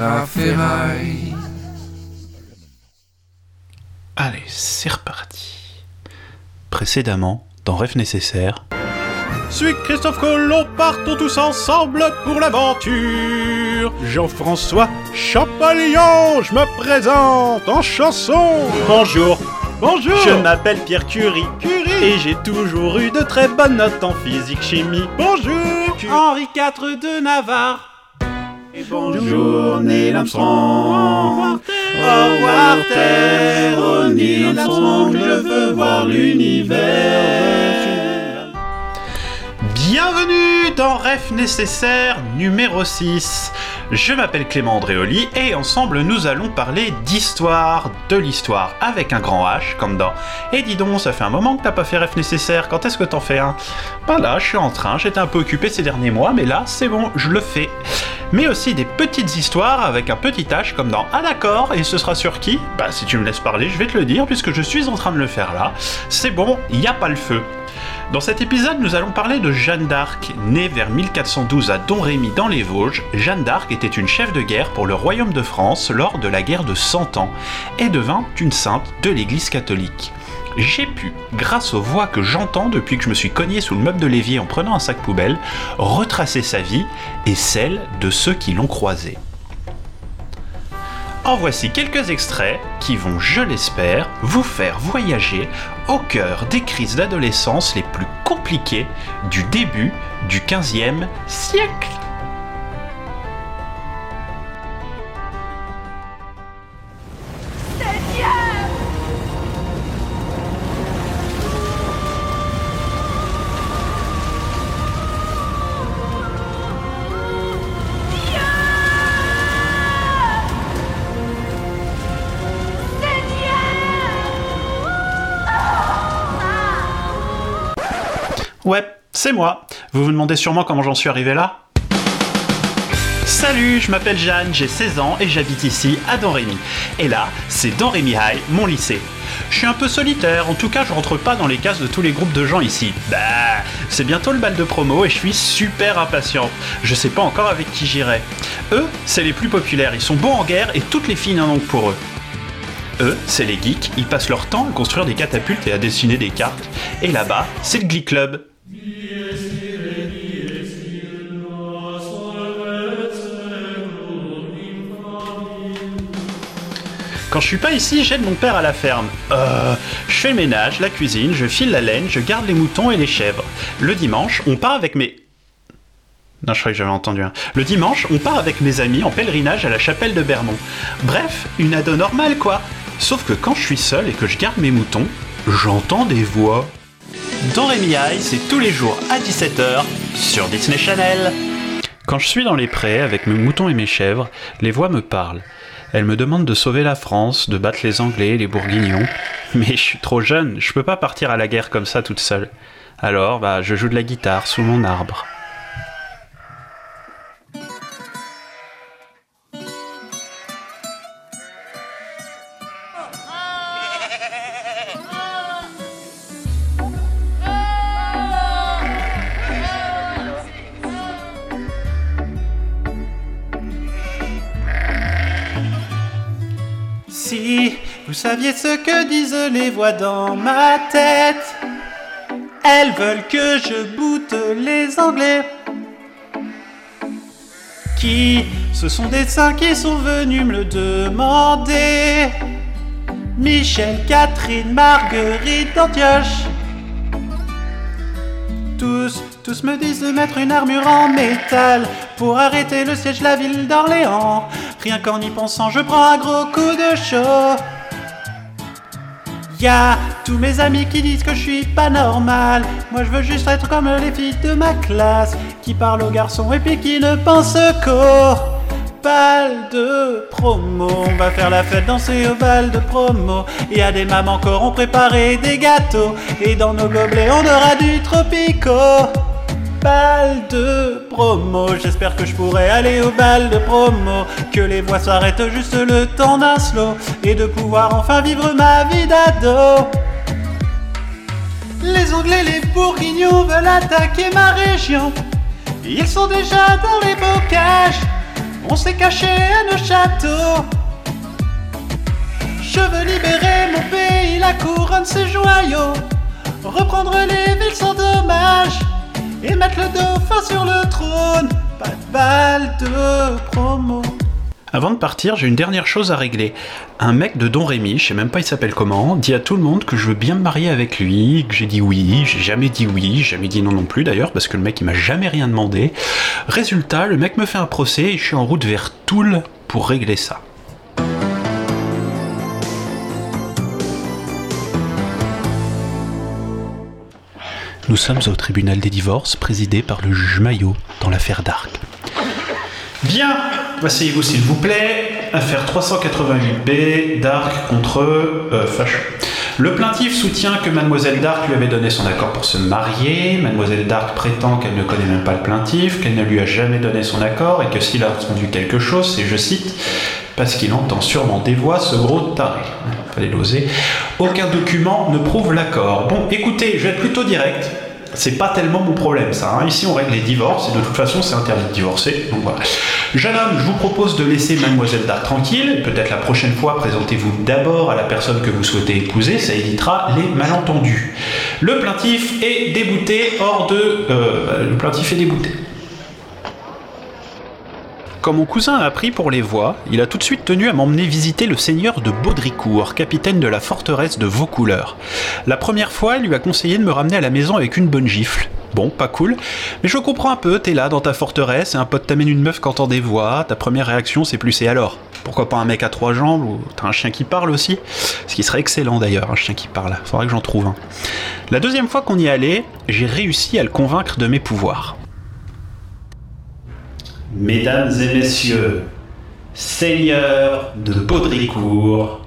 la ferraille. Allez, c'est reparti. Précédemment, dans Rêve nécessaire. Suis Christophe Colomb, partons tous ensemble pour l'aventure. Jean-François Champollion, je me présente en chanson. Bonjour, Bonjour. je m'appelle Pierre Curie. Curie. Et j'ai toujours eu de très bonnes notes en physique chimie. Bonjour. Henri IV de Navarre. Et Bonjour Neil Armstrong. Au revoir Terre, oh Neil Armstrong, je veux voir l'univers. Bienvenue dans Rêve nécessaire numéro 6. Je m'appelle Clément Andréoli et ensemble nous allons parler d'histoire, de l'histoire avec un grand H comme dans Et dis donc, ça fait un moment que t'as pas fait Rêve nécessaire, quand est-ce que t'en fais un? Ben là, je suis en train, j'étais un peu occupé ces derniers mois, mais là, c'est bon, je le fais. Mais aussi des petites histoires avec un petit H comme dans Ah d'accord, et ce sera sur qui? Bah si tu me laisses parler, je vais te le dire puisque je suis en train de le faire là. C'est bon, il a pas le feu. Dans cet épisode, nous allons parler de Jeanne d'Arc. Née vers 1412 à Domrémy dans les Vosges, Jeanne d'Arc était une chef de guerre pour le royaume de France lors de la guerre de Cent Ans et devint une sainte de l'Église catholique. J'ai pu, grâce aux voix que j'entends depuis que je me suis cogné sous le meuble de l'évier en prenant un sac poubelle, retracer sa vie et celle de ceux qui l'ont croisée. En voici quelques extraits qui vont, je l'espère, vous faire voyager au cœur des crises d'adolescence les plus compliquées du début du 15e siècle. C'est moi. Vous vous demandez sûrement comment j'en suis arrivé là Salut, je m'appelle Jeanne, j'ai 16 ans et j'habite ici à Domrémy. Et là, c'est Domrémy High, mon lycée. Je suis un peu solitaire, en tout cas je rentre pas dans les cases de tous les groupes de gens ici. Bah, c'est bientôt le bal de promo et je suis super impatient. Je sais pas encore avec qui j'irai. Eux, c'est les plus populaires, ils sont bons en guerre et toutes les filles n'en ont pour eux. Eux, c'est les geeks, ils passent leur temps à construire des catapultes et à dessiner des cartes. Et là-bas, c'est le Glee Club. Quand je suis pas ici, j'aide mon père à la ferme. Euh, je fais le ménage, la cuisine, je file la laine, je garde les moutons et les chèvres. Le dimanche, on part avec mes... Non, je croyais que j'avais entendu un. Le dimanche, on part avec mes amis en pèlerinage à la chapelle de Bermond. Bref, une ado normale quoi. Sauf que quand je suis seul et que je garde mes moutons, j'entends des voix. Dans Rémi High, c'est tous les jours à 17h sur Disney Channel. Quand je suis dans les prés avec mes moutons et mes chèvres, les voix me parlent. Elles me demandent de sauver la France, de battre les Anglais les Bourguignons. Mais je suis trop jeune, je peux pas partir à la guerre comme ça toute seule. Alors, bah, je joue de la guitare sous mon arbre. Vous saviez ce que disent les voix dans ma tête, elles veulent que je boute les Anglais. Qui Ce sont des saints qui sont venus me le demander? Michel, Catherine, Marguerite, Antioche. Tous, tous me disent de mettre une armure en métal pour arrêter le siège de la ville d'Orléans. Rien qu'en y pensant, je prends un gros coup de chaud. Y'a tous mes amis qui disent que je suis pas normal. Moi je veux juste être comme les filles de ma classe qui parlent aux garçons et puis qui ne pensent qu'au bal de promo. On va faire la fête, danser au bal de promo. Y a des mamans qui auront préparé des gâteaux et dans nos gobelets on aura du tropico. Bal de promo, j'espère que je pourrai aller au bal de promo. Que les voix s'arrêtent juste le temps d'un slow et de pouvoir enfin vivre ma vie d'ado. Les Anglais, les Bourguignons veulent attaquer ma région. Ils sont déjà dans les bocages. On s'est caché à nos châteaux. Je veux libérer mon pays, la couronne, ses joyaux. Reprendre les villes sans dommage. Et mettre le dauphin sur le trône. Pas de balle de promo. Avant de partir, j'ai une dernière chose à régler. Un mec de Don Rémy, je sais même pas il s'appelle comment, dit à tout le monde que je veux bien me marier avec lui, que j'ai dit oui, j'ai jamais dit oui, j'ai jamais dit non non plus d'ailleurs, parce que le mec il m'a jamais rien demandé. Résultat, le mec me fait un procès et je suis en route vers Toul pour régler ça. Nous sommes au tribunal des divorces présidé par le juge Maillot dans l'affaire d'Arc. Bien, asseyez-vous s'il vous plaît. Affaire 388B, Dark contre euh, Fachon. Le plaintif soutient que Mademoiselle Dark lui avait donné son accord pour se marier. Mademoiselle Dark prétend qu'elle ne connaît même pas le plaintif, qu'elle ne lui a jamais donné son accord et que s'il a entendu quelque chose, c'est, je cite, parce qu'il entend sûrement des voix, ce gros taré. Fallait l'oser. Aucun document ne prouve l'accord. Bon, écoutez, je vais être plutôt direct. C'est pas tellement mon problème ça. hein. Ici on règle les divorces et de toute façon c'est interdit de divorcer. Donc voilà. Jeune homme, je vous propose de laisser Mademoiselle Dark tranquille. Peut-être la prochaine fois, présentez-vous d'abord à la personne que vous souhaitez épouser. Ça évitera les malentendus. Le plaintif est débouté hors de. euh, le plaintif est débouté. Quand mon cousin a appris pour les voix, il a tout de suite tenu à m'emmener visiter le seigneur de Baudricourt, capitaine de la forteresse de Vaucouleurs. La première fois, il lui a conseillé de me ramener à la maison avec une bonne gifle. Bon, pas cool, mais je comprends un peu, t'es là dans ta forteresse et un pote t'amène une meuf entend des voix, ta première réaction c'est plus et alors? Pourquoi pas un mec à trois jambes ou t'as un chien qui parle aussi? Ce qui serait excellent d'ailleurs, un chien qui parle, faudrait que j'en trouve un. La deuxième fois qu'on y allait, j'ai réussi à le convaincre de mes pouvoirs. Mesdames et messieurs, seigneurs de Baudricourt,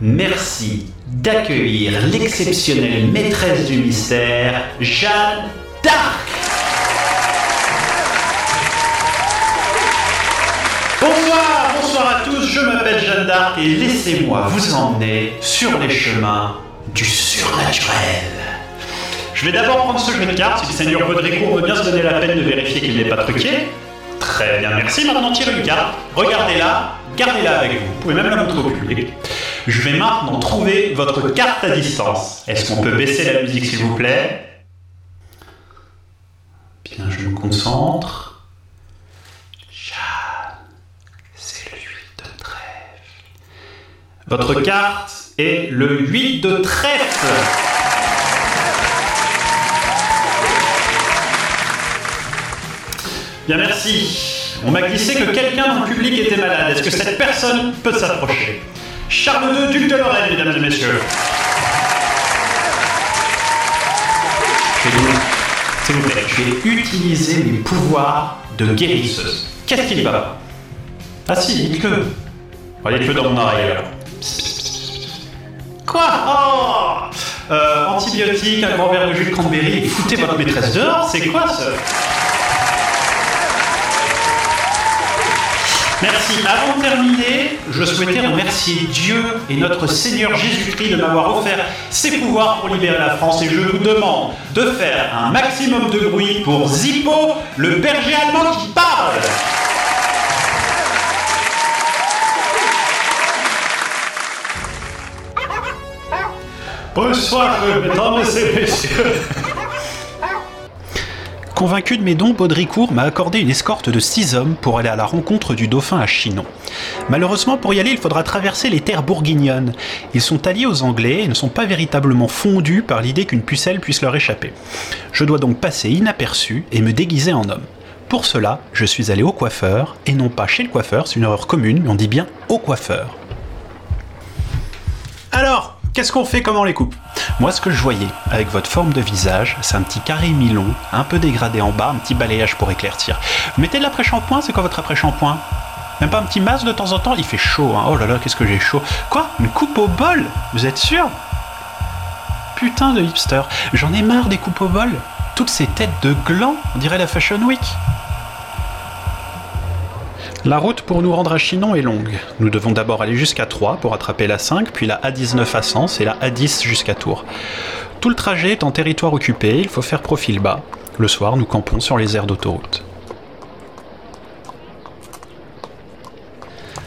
merci d'accueillir l'exceptionnelle maîtresse du mystère, Jeanne d'Arc. Bonsoir, bonsoir à tous, je m'appelle Jeanne d'Arc et laissez-moi vous emmener sur les chemins du surnaturel. Je vais d'abord prendre ce jeu de cartes, si le seigneur Baudricourt veut bien se donner la peine de vérifier qu'il n'est pas truqué. Très bien, merci. Maintenant, tirez une carte, regardez-la, gardez-la avec vous. Vous pouvez même la montrer au public. Je vais maintenant trouver votre carte à distance. Est-ce qu'on peut baisser la musique, s'il vous plaît? Bien, je me concentre. C'est le 8 de trèfle. Votre carte est le 8 de trèfle. Bien, merci. On m'a glissé que quelqu'un dans le public était malade. Est-ce que cette personne peut s'approcher? Charles II, duc de Lorraine, mesdames et messieurs. S'il vous plaît, je vais utiliser mes pouvoirs de guérisseuse. Qu'est-ce qu'il va Ah si, dites-le. Allez, dites-le dans mon oreille. Quoi? Oh euh, Antibiotique, un grand verre de jus de cranberry, foutez votre maîtresse dehors, c'est quoi ça? Merci. Avant de terminer, je souhaitais remercier Dieu et notre Seigneur Jésus-Christ de m'avoir offert ses pouvoirs pour libérer la France et je vous demande de faire un maximum de bruit pour Zippo, le berger allemand qui parle. Bonsoir, mesdames et messieurs. Convaincu de mes dons, Baudricourt m'a accordé une escorte de six hommes pour aller à la rencontre du dauphin à Chinon. Malheureusement, pour y aller, il faudra traverser les terres bourguignonnes. Ils sont alliés aux Anglais et ne sont pas véritablement fondus par l'idée qu'une pucelle puisse leur échapper. Je dois donc passer inaperçu et me déguiser en homme. Pour cela, je suis allé au coiffeur, et non pas chez le coiffeur, c'est une erreur commune, mais on dit bien au coiffeur. Alors, qu'est-ce qu'on fait Comment on les coupe Moi, ce que je voyais, avec votre forme de visage, c'est un petit carré mi-long, un peu dégradé en bas, un petit balayage pour éclaircir. Mettez de l'après-shampoing C'est quoi votre après-shampoing Même pas un petit masque de temps en temps Il fait chaud, hein. Oh là là, qu'est-ce que j'ai chaud. Quoi Une coupe au bol Vous êtes sûr Putain de hipster. J'en ai marre des coupes au bol. Toutes ces têtes de glands, on dirait la Fashion Week. La route pour nous rendre à Chinon est longue. Nous devons d'abord aller jusqu'à Troyes pour attraper la 5, puis la A19 à Sens et la A10 jusqu'à Tours. Tout le trajet est en territoire occupé, il faut faire profil bas. Le soir, nous campons sur les aires d'autoroute.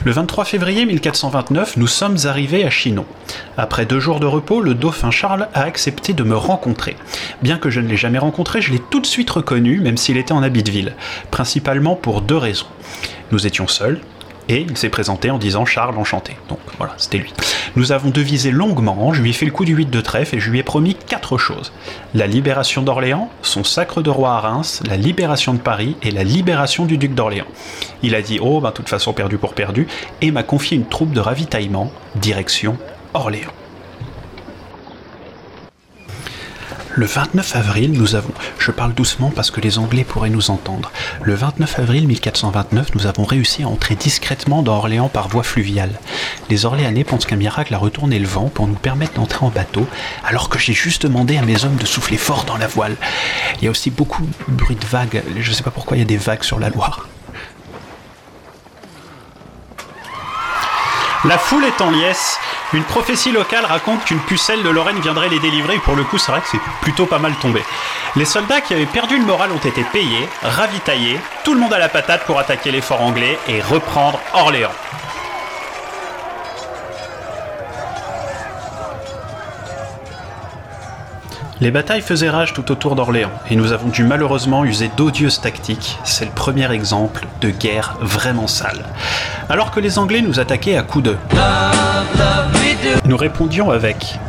Le 23 février 1429, nous sommes arrivés à Chinon. Après deux jours de repos, le dauphin Charles a accepté de me rencontrer. Bien que je ne l'ai jamais rencontré, je l'ai tout de suite reconnu, même s'il était en habit de ville, principalement pour deux raisons. Nous étions seuls, et il s'est présenté en disant Charles enchanté. Donc voilà, c'était lui. Nous avons devisé longuement, je lui ai fait le coup du 8 de trèfle et je lui ai promis quatre choses. La libération d'Orléans, son sacre de roi à Reims, la libération de Paris et la libération du duc d'Orléans. Il a dit oh, ben, toute façon perdu pour perdu, et m'a confié une troupe de ravitaillement, direction Orléans. Le 29 avril, nous avons, je parle doucement parce que les Anglais pourraient nous entendre, le 29 avril 1429, nous avons réussi à entrer discrètement dans Orléans par voie fluviale. Les Orléanais pensent qu'un miracle a retourné le vent pour nous permettre d'entrer en bateau, alors que j'ai juste demandé à mes hommes de souffler fort dans la voile. Il y a aussi beaucoup de bruit de vagues, je ne sais pas pourquoi il y a des vagues sur la Loire. La foule est en liesse. Une prophétie locale raconte qu'une pucelle de Lorraine viendrait les délivrer, et pour le coup, c'est vrai que c'est plutôt pas mal tombé. Les soldats qui avaient perdu le moral ont été payés, ravitaillés, tout le monde à la patate pour attaquer les forts anglais et reprendre Orléans. Les batailles faisaient rage tout autour d'Orléans, et nous avons dû malheureusement user d'odieuses tactiques. C'est le premier exemple de guerre vraiment sale. Alors que les Anglais nous attaquaient à coups de... Nous répondions avec...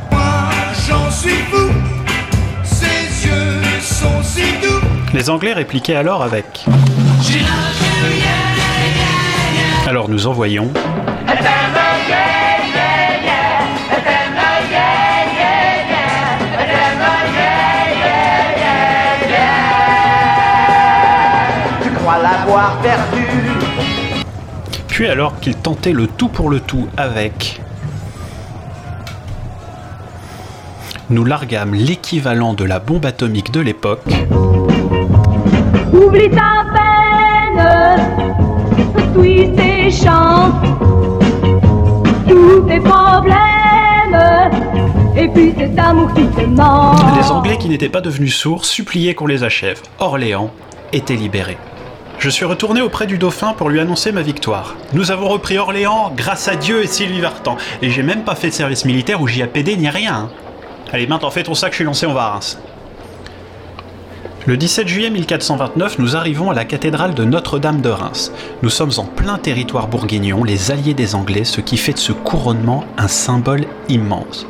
Les Anglais répliquaient alors avec... Alors nous envoyons... perdu. Puis alors qu'il tentait le tout pour le tout avec... Nous largâmes l'équivalent de la bombe atomique de l'époque. Oublie ta peine, tes chants, tous tes problèmes, et puis cet amour qui te manque. Les Anglais qui n'étaient pas devenus sourds suppliaient qu'on les achève. Orléans était libéré. Je suis retourné auprès du dauphin pour lui annoncer ma victoire. Nous avons repris Orléans grâce à Dieu et Sylvie Vartan. Et j'ai même pas fait de service militaire ou JAPD ni rien. hein. Allez, maintenant fais ton sac, je suis lancé, on va à Reims. Le 17 juillet 1429, nous arrivons à la cathédrale de Notre-Dame de Reims. Nous sommes en plein territoire bourguignon, les alliés des Anglais, ce qui fait de ce couronnement un symbole immense.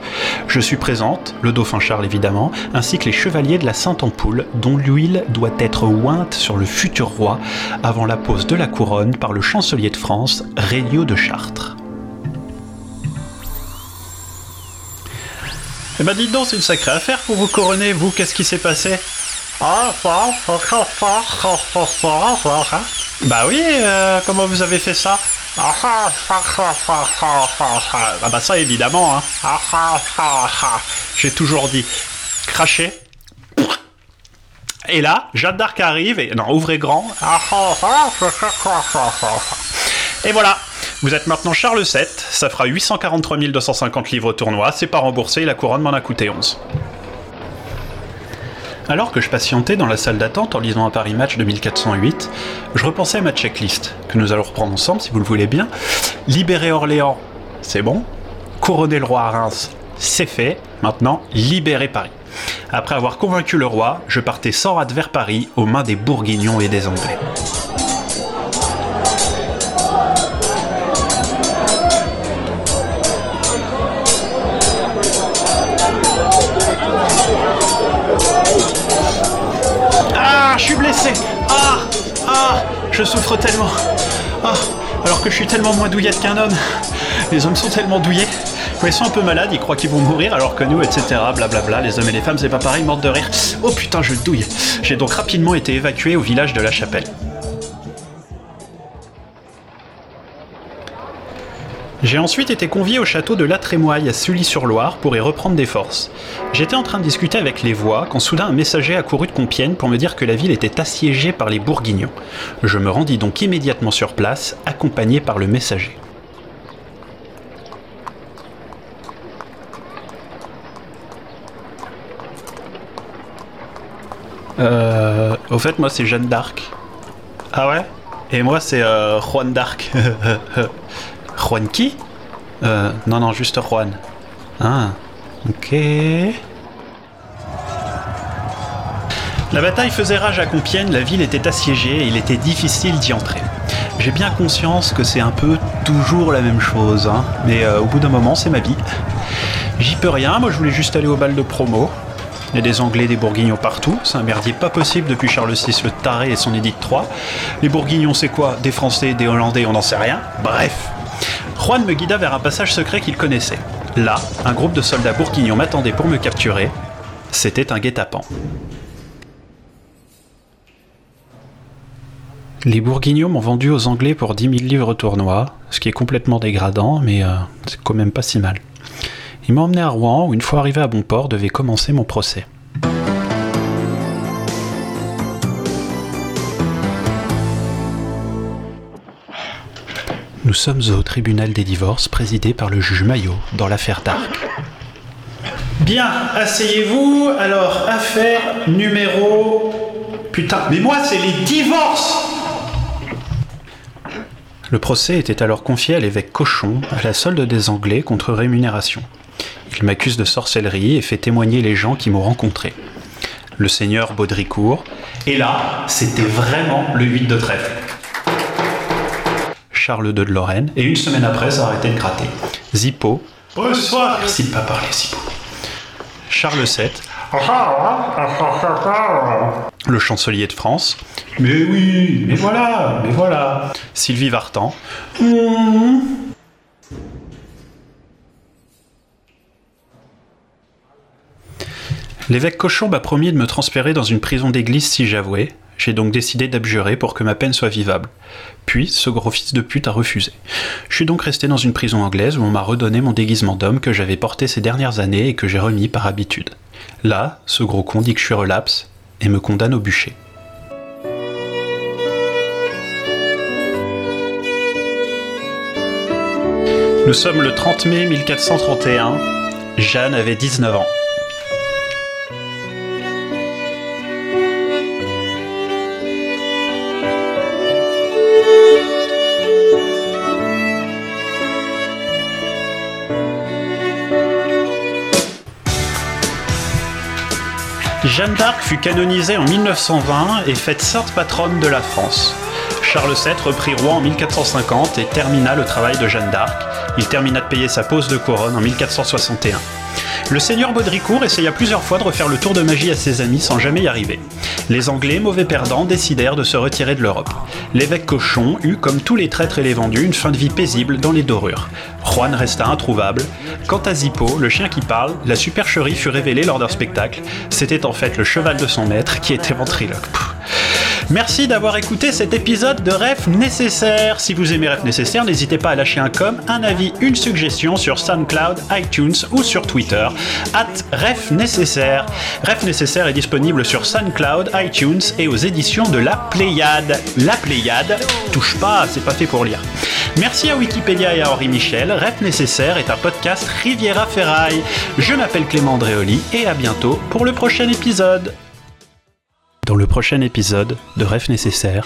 Je suis présente, le dauphin Charles évidemment, ainsi que les chevaliers de la Sainte-Ampoule, dont l'huile doit être ointe sur le futur roi avant la pose de la couronne par le chancelier de France, Réliot de Chartres. Eh ben dites donc, c'est une sacrée affaire pour vous couronner, vous, qu'est-ce qui s'est passé? Bah oui, euh, comment vous avez fait ça? Ah bah ça évidemment. Hein. J'ai toujours dit cracher. Et là, Jeanne d'Arc arrive et non, ouvrez grand. Et voilà. Vous êtes maintenant Charles VII, ça fera 843 250 livres tournoi, c'est pas remboursé, la couronne m'en a coûté 11. Alors que je patientais dans la salle d'attente en lisant un Paris Match de 1408, je repensais à ma checklist, que nous allons reprendre ensemble si vous le voulez bien. Libérer Orléans, c'est bon. Couronner le roi à Reims, c'est fait. Maintenant, libérer Paris. Après avoir convaincu le roi, je partais sans rate vers Paris aux mains des Bourguignons et des Anglais. Souffre tellement. Ah, alors que je suis tellement moins douillette qu'un homme. Les hommes sont tellement douillés. Ils sont un peu malades, ils croient qu'ils vont mourir, alors que nous, etc. Blablabla, les hommes et les femmes, c'est pas pareil, morte de rire. Oh putain, je douille. J'ai donc rapidement été évacué au village de la Chapelle. J'ai ensuite été convié au château de La Trémoille à Sully-sur-Loire pour y reprendre des forces. J'étais en train de discuter avec les voix quand soudain un messager accourut de Compiègne pour me dire que la ville était assiégée par les Bourguignons. Je me rendis donc immédiatement sur place, accompagné par le messager. Euh. Au fait, moi c'est Jeanne d'Arc. Ah ouais? Et moi c'est euh, Juan d'Arc. Juan qui? Euh, non, non, juste Juan. Ah, ok. La bataille faisait rage à Compiègne, la ville était assiégée et il était difficile d'y entrer. J'ai bien conscience que c'est un peu toujours la même chose, hein, mais euh, au bout d'un moment, c'est ma vie. J'y peux rien, moi je voulais juste aller au bal de promo. Il y a des Anglais, des Bourguignons partout, c'est un merdier pas possible depuis Charles VI le taré et son édit de Troyes. Les Bourguignons c'est quoi? Des Français, des Hollandais, on n'en sait rien. Bref. Juan me guida vers un passage secret qu'il connaissait. Là, un groupe de soldats bourguignons m'attendait pour me capturer. C'était un guet-apens. Les Bourguignons m'ont vendu aux Anglais pour 10 000 livres tournois, ce qui est complètement dégradant, mais euh, c'est quand même pas si mal. Ils m'ont emmené à Rouen, où une fois arrivé à bon port, devait commencer mon procès. Nous sommes au tribunal des divorces présidé par le juge Maillot dans l'affaire d'Arc. Bien, asseyez-vous. Alors, affaire numéro. Putain, mais moi, c'est les divorces Le procès était alors confié à l'évêque Cochon, à la solde des Anglais contre rémunération. Il m'accuse de sorcellerie et fait témoigner les gens qui m'ont rencontré. Le seigneur Baudricourt. Et là, c'était vraiment le 8 de trèfle. Charles II de Lorraine, et une semaine après, ça a arrêté de gratter. Zippo. Bonsoir Merci de pas parler, Zippo. Charles VII. Le chancelier de France. Mais oui, mais voilà, mais voilà. Sylvie Vartan. L'évêque Cochon m'a promis de me transférer dans une prison d'église si j'avouais. J'ai donc décidé d'abjurer pour que ma peine soit vivable. Puis, ce gros fils de pute a refusé. Je suis donc resté dans une prison anglaise où on m'a redonné mon déguisement d'homme que j'avais porté ces dernières années et que j'ai remis par habitude. Là, ce gros con dit que je suis relapse et me condamne au bûcher. Nous sommes le 30 mai 1431. Jeanne avait 19 ans. Jeanne d'Arc fut canonisée en 1920 et faite sainte patronne de la France. Charles VII reprit roi en 1450 et termina le travail de Jeanne d'Arc. Il termina de payer sa pose de couronne en 1461. Le seigneur Baudricourt essaya plusieurs fois de refaire le tour de magie à ses amis sans jamais y arriver. Les Anglais, mauvais perdants, décidèrent de se retirer de l'Europe. L'évêque Cochon eut, comme tous les traîtres et les vendus, une fin de vie paisible dans les dorures. Resta introuvable. Quant à Zippo, le chien qui parle, la supercherie fut révélée lors d'un spectacle. C'était en fait le cheval de son maître qui était ventriloque. Merci d'avoir écouté cet épisode de Ref Nécessaire. Si vous aimez Ref Nécessaire, n'hésitez pas à lâcher un com, un avis, une suggestion sur SoundCloud, iTunes ou sur Twitter, at Ref Nécessaire. Ref Nécessaire est disponible sur SoundCloud, iTunes et aux éditions de La Pléiade. La Pléiade, touche pas, c'est pas fait pour lire. Merci à Wikipédia et à Henri Michel. Ref Nécessaire est un podcast Riviera Ferraille. Je m'appelle Clément Andréoli et à bientôt pour le prochain épisode. Dans le prochain épisode de Rêve nécessaire.